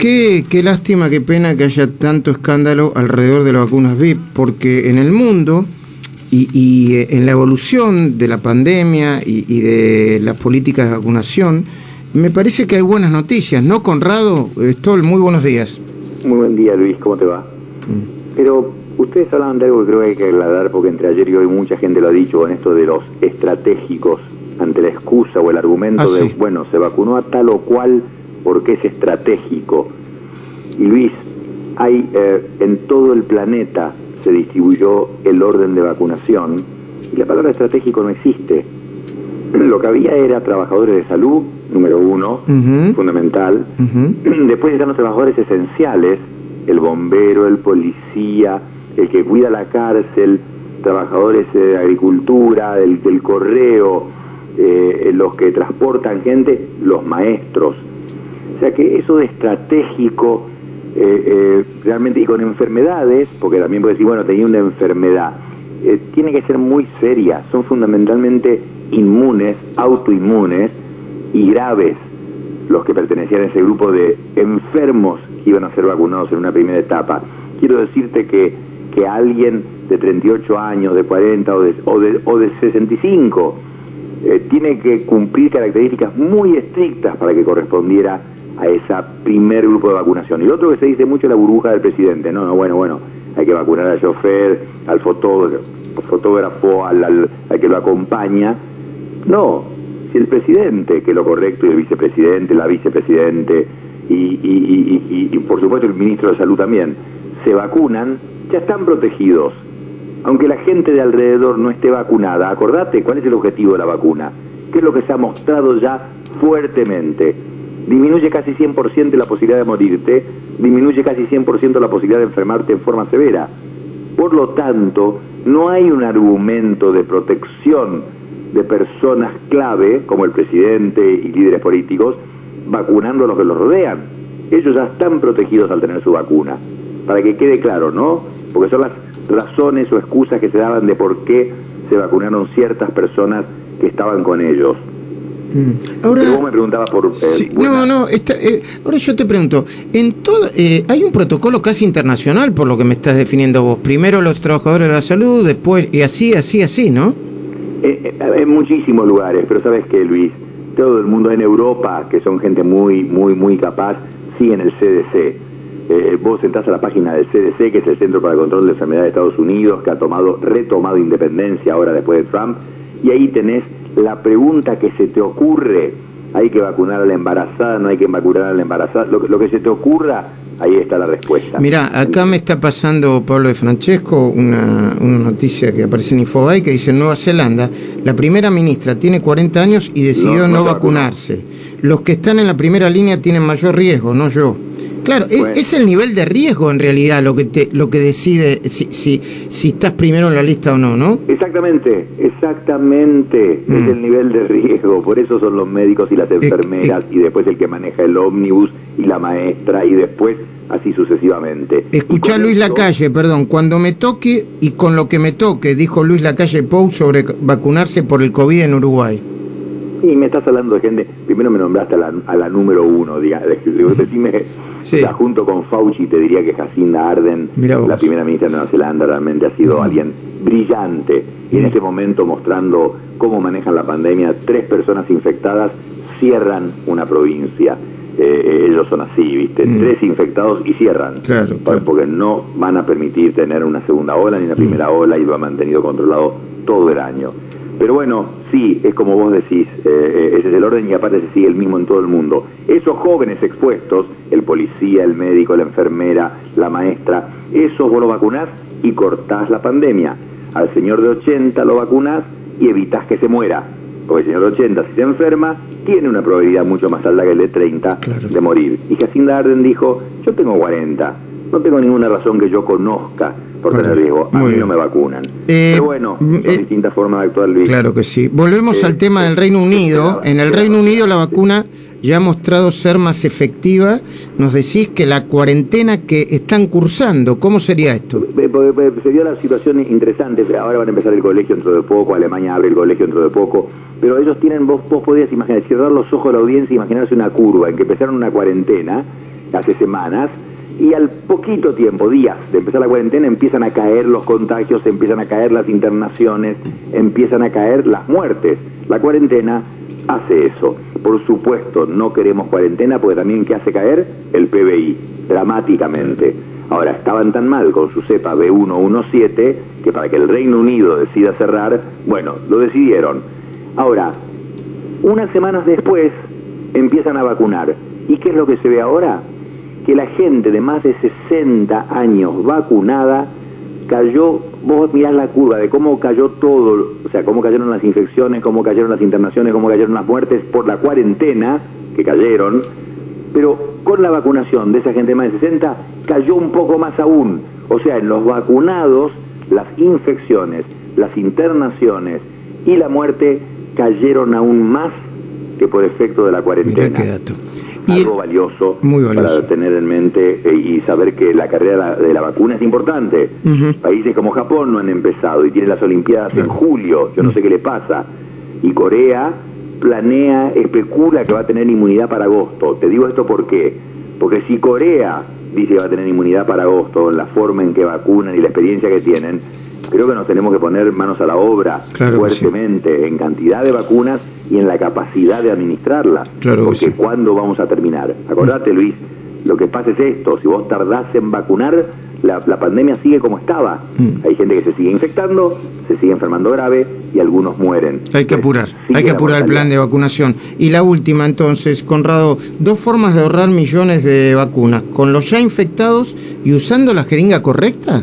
Qué, qué lástima, qué pena que haya tanto escándalo alrededor de las vacunas VIP, porque en el mundo y, y, eh, en la evolución de la pandemia y, y, de las políticas de vacunación, me parece que hay buenas noticias, ¿no, Conrado? Stoll, muy buenos días. Muy buen día, Luis, ¿cómo te va? Mm. Pero ustedes hablaban de algo que creo que hay que aclarar, porque entre ayer y hoy mucha gente lo ha dicho con esto de los estratégicos, ante la excusa o el argumento Ah, de, sí. bueno, se vacunó a tal o cual porque es estratégico. Y Luis, hay eh, en todo el planeta se distribuyó el orden de vacunación y la palabra estratégico no existe. Lo que había era trabajadores de salud, número uno, fundamental. Después están los trabajadores esenciales, el bombero, el policía, el que cuida la cárcel, trabajadores de agricultura, del, del correo, eh, los que transportan gente, los maestros. O sea que eso de estratégico, eh, eh, realmente, y con enfermedades, porque también puede decir, bueno, tenía una enfermedad, eh, tiene que ser muy seria, son fundamentalmente inmunes, autoinmunes y graves los que pertenecían a ese grupo de enfermos que iban a ser vacunados en una primera etapa. Quiero decirte que, que alguien de 38 años, de 40 o de, o de, o de 65 eh, tiene que cumplir características muy estrictas para que correspondiera a ese primer grupo de vacunación. Y lo otro que se dice mucho es la burbuja del presidente. No, no, bueno, bueno, hay que vacunar al chofer, al fotógrafo, fotógrafo al, al- al que lo acompaña. No, si el presidente, que es lo correcto, y el vicepresidente, la vicepresidente, y, y- y- y- por supuesto el ministro de Salud también, se vacunan, ya están protegidos. Aunque la gente de alrededor no esté vacunada, acordate cuál es el objetivo de la vacuna, que es lo que se ha mostrado ya fuertemente. Disminuye casi 100% la posibilidad de morirte, disminuye casi 100% la posibilidad de enfermarte en forma severa. Por lo tanto, no hay un argumento de protección de personas clave, como el presidente y líderes políticos, vacunando a los que los rodean. Ellos ya están protegidos al tener su vacuna. Para que quede claro, ¿no? Porque son las razones o excusas que se daban de por qué se vacunaron ciertas personas que estaban con ellos. Mm. Ahora, Pero vos me preguntabas por... eh, sí, no, no, está- eh, ahora yo te pregunto, en todo, eh, hay un protocolo casi internacional por lo que me estás definiendo vos. Primero los trabajadores de la salud, después, y así, así, así, ¿no? Eh, eh, en muchísimos lugares, pero sabes que Luis, todo el mundo en Europa, que son gente muy, muy, muy capaz, siguen el CDC. Vos entras a la página del CDC, que es el Centro para el Control de Enfermedades de Estados Unidos, que ha tomado, retomado independencia ahora después de Trump, y ahí tenés la pregunta que se te ocurre. Hay que vacunar a la embarazada, no hay que vacunar a la embarazada. Lo, que- lo que se te ocurra, ahí está la respuesta. Mirá, acá me está pasando Pablo de Francesco una, una noticia que aparece en Infobae que dice en Nueva Zelanda, la primera ministra tiene 40 años y decidió No, no, no se vacunarse. Los que están en la primera línea tienen mayor riesgo, no yo. Claro, es- Bueno. es, el nivel de riesgo en realidad lo que te, lo que decide si, si, si estás primero en la lista o no, ¿no? Exactamente, exactamente. Mm. Es el nivel de riesgo. Por eso son los médicos y las enfermeras y después el que maneja el ómnibus y la maestra y después así sucesivamente. Escuchá con Luis Lacalle, perdón, cuando me toque y con lo que me toque, dijo Luis Lacalle Pou sobre vacunarse por el COVID en Uruguay. Y me estás hablando de gente, primero me nombraste a la, a la número uno, diga, digo, decime, Sí. o sea, junto con Fauci te diría que Jacinda Arden, la primera ministra de Nueva Zelanda, realmente ha sido Mm. alguien brillante. Y en este momento mostrando cómo manejan la pandemia, tres personas infectadas cierran una provincia. Eh, eh, ellos son así, ¿viste? Mm. Tres infectados y cierran. Claro. Porque no van a permitir tener una segunda ola ni una primera ola y lo han mantenido controlado todo el año. Pero bueno, sí, es como vos decís, eh, eh, ese es el orden y aparte se sigue el mismo en todo el mundo. Esos jóvenes expuestos, el policía, el médico, la enfermera, la maestra, esos vos lo vacunás y cortás la pandemia. Al señor de 80 lo vacunás y evitás que se muera. Porque el señor de 80, si se enferma, tiene una probabilidad mucho más alta que el de 30 Claro. de morir. Y Jacinda Arden dijo, yo tengo 40, no tengo ninguna razón que yo conozca por tener riesgo. A mí no me vacunan. Eh, Pero bueno, son eh, distintas formas de actuar, Luis. Claro que sí. Volvemos Eh, al tema del Reino Unido. En el Reino Unido la vacuna ya ha mostrado ser más efectiva. Nos decís que la cuarentena que están cursando, ¿cómo sería esto? Porque, Se dio la situación interesante, ahora van a empezar el colegio dentro de poco, Alemania abre el colegio dentro de poco, pero ellos tienen, vos, vos podías imaginar, cerrar los ojos a la audiencia e imaginarse una curva en que empezaron una cuarentena hace semanas, y al poquito tiempo, días de empezar la cuarentena, empiezan a caer los contagios, empiezan a caer las internaciones, empiezan a caer las muertes. La cuarentena hace eso. Por supuesto, no queremos cuarentena porque también que hace caer el PBI dramáticamente. Ahora, estaban tan mal con su cepa B117 que para que el Reino Unido decida cerrar, bueno, lo decidieron. Ahora, unas semanas después empiezan a vacunar. ¿Y qué es lo que se ve ahora? Que la gente de más de 60 años vacunada cayó, vos mirás la curva de cómo cayó todo, o sea, cómo cayeron las infecciones, cómo cayeron las internaciones, cómo cayeron las muertes por la cuarentena, que cayeron, pero con la vacunación de esa gente de más de 60 cayó un poco más aún. O sea, en los vacunados, las infecciones, las internaciones y la muerte cayeron aún más que por efecto de la cuarentena. Mirá qué dato. Algo valioso, Muy valioso. para tener en mente eh, y saber que la carrera de la vacuna es importante. Países como Japón no han empezado y tienen las Olimpiadas en julio, yo no sé qué le pasa. Y Corea planea, especula que va a tener inmunidad para agosto. Te digo esto por qué. Porque si Corea dice que va a tener inmunidad para agosto, en la forma en que vacunan y la experiencia que tienen, creo que nos tenemos que poner manos a la obra Claro que sí. fuertemente en cantidad de vacunas y en la capacidad de administrarlas. Claro que Porque sí. ¿cuándo vamos a terminar? Acordate, Luis, lo que pasa es esto, si vos tardás en vacunar, la, la pandemia sigue como estaba. Mm. Hay gente que se sigue infectando, se sigue enfermando grave y algunos mueren. Hay que apurar, hay que apurar el plan de vacunación. Y la última entonces, Conrado, dos formas de ahorrar millones de vacunas, con los ya infectados y usando la jeringa correcta.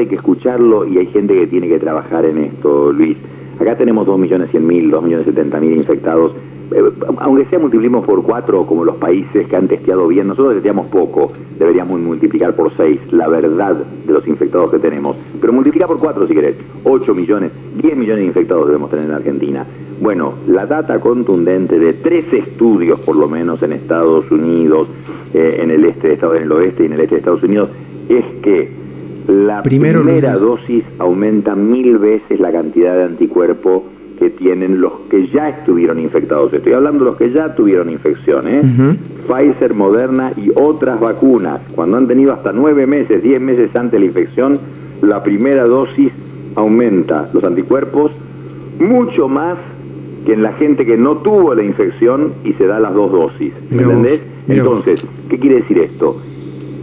Hay que escucharlo y hay gente que tiene que trabajar en esto, Luis. Acá tenemos 2.100.000, 2.070.000 infectados. Eh, aunque sea multipliquemos por cuatro, como los países que han testeado bien, nosotros testeamos poco, deberíamos multiplicar por seis la verdad de los infectados que tenemos. Pero multiplica por cuatro si querés, 8 millones, 10 millones de infectados debemos tener en Argentina. Bueno, la data contundente de tres estudios, por lo menos en Estados Unidos, eh, en el este de Estados, en el oeste y en el este de Estados Unidos, es que la Primero, primera dosis aumenta mil veces la cantidad de anticuerpo que tienen los que ya estuvieron infectados. Estoy hablando de los que ya tuvieron infección, ¿eh? Pfizer, Moderna y otras vacunas, cuando han tenido hasta nueve meses, diez meses antes de la infección, la primera dosis aumenta los anticuerpos mucho más que en la gente que no tuvo la infección y se da las dos dosis. ¿Me entendés? Entonces, ¿qué quiere decir esto?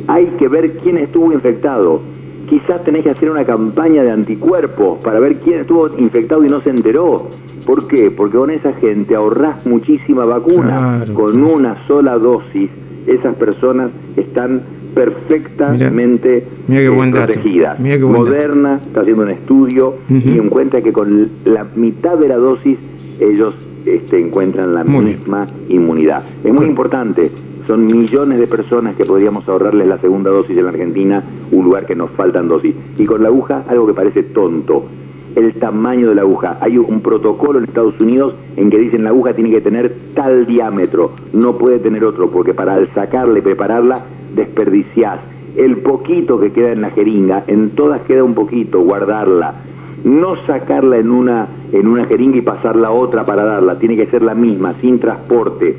Hay que ver quién estuvo infectado. Quizás tenés que hacer una campaña de anticuerpos para ver quién estuvo infectado y no se enteró. ¿Por qué? Porque con esa gente ahorrás muchísima vacuna. Claro, con claro. una sola dosis, esas personas están perfectamente Mirá buen protegidas. Buen. Moderna está haciendo un estudio y encuentra que con la mitad de la dosis ellos este, encuentran la Muy bien. misma inmunidad. Es muy importante. Son millones de personas que podríamos ahorrarles la segunda dosis en la Argentina, un lugar que nos faltan dosis. Y con la aguja, algo que parece tonto. El tamaño de la aguja. Hay un protocolo en Estados Unidos en que dicen la aguja tiene que tener tal diámetro, no puede tener otro, porque para sacarla y prepararla desperdiciás. El poquito que queda en la jeringa, en todas queda un poquito, guardarla. No sacarla en una, en una jeringa y pasarla a otra para darla, tiene que ser la misma, sin transporte.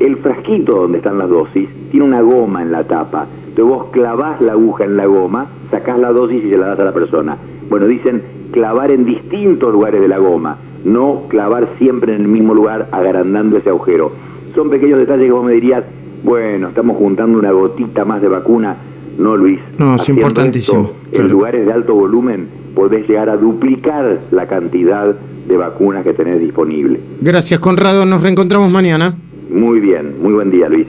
El frasquito donde están las dosis tiene una goma en la tapa. Entonces vos clavás la aguja en la goma, sacás la dosis y se la das a la persona. Bueno, dicen clavar en distintos lugares de la goma, no clavar siempre en el mismo lugar agrandando ese agujero. Son pequeños detalles que vos me dirías, bueno, estamos juntando una gotita más de vacuna. No, Luis. No, es importantísimo, esto claro. En lugares de alto volumen podés llegar a duplicar la cantidad de vacunas que tenés disponible. Gracias, Conrado. Nos reencontramos mañana. Muy bien, muy buen día, Luis.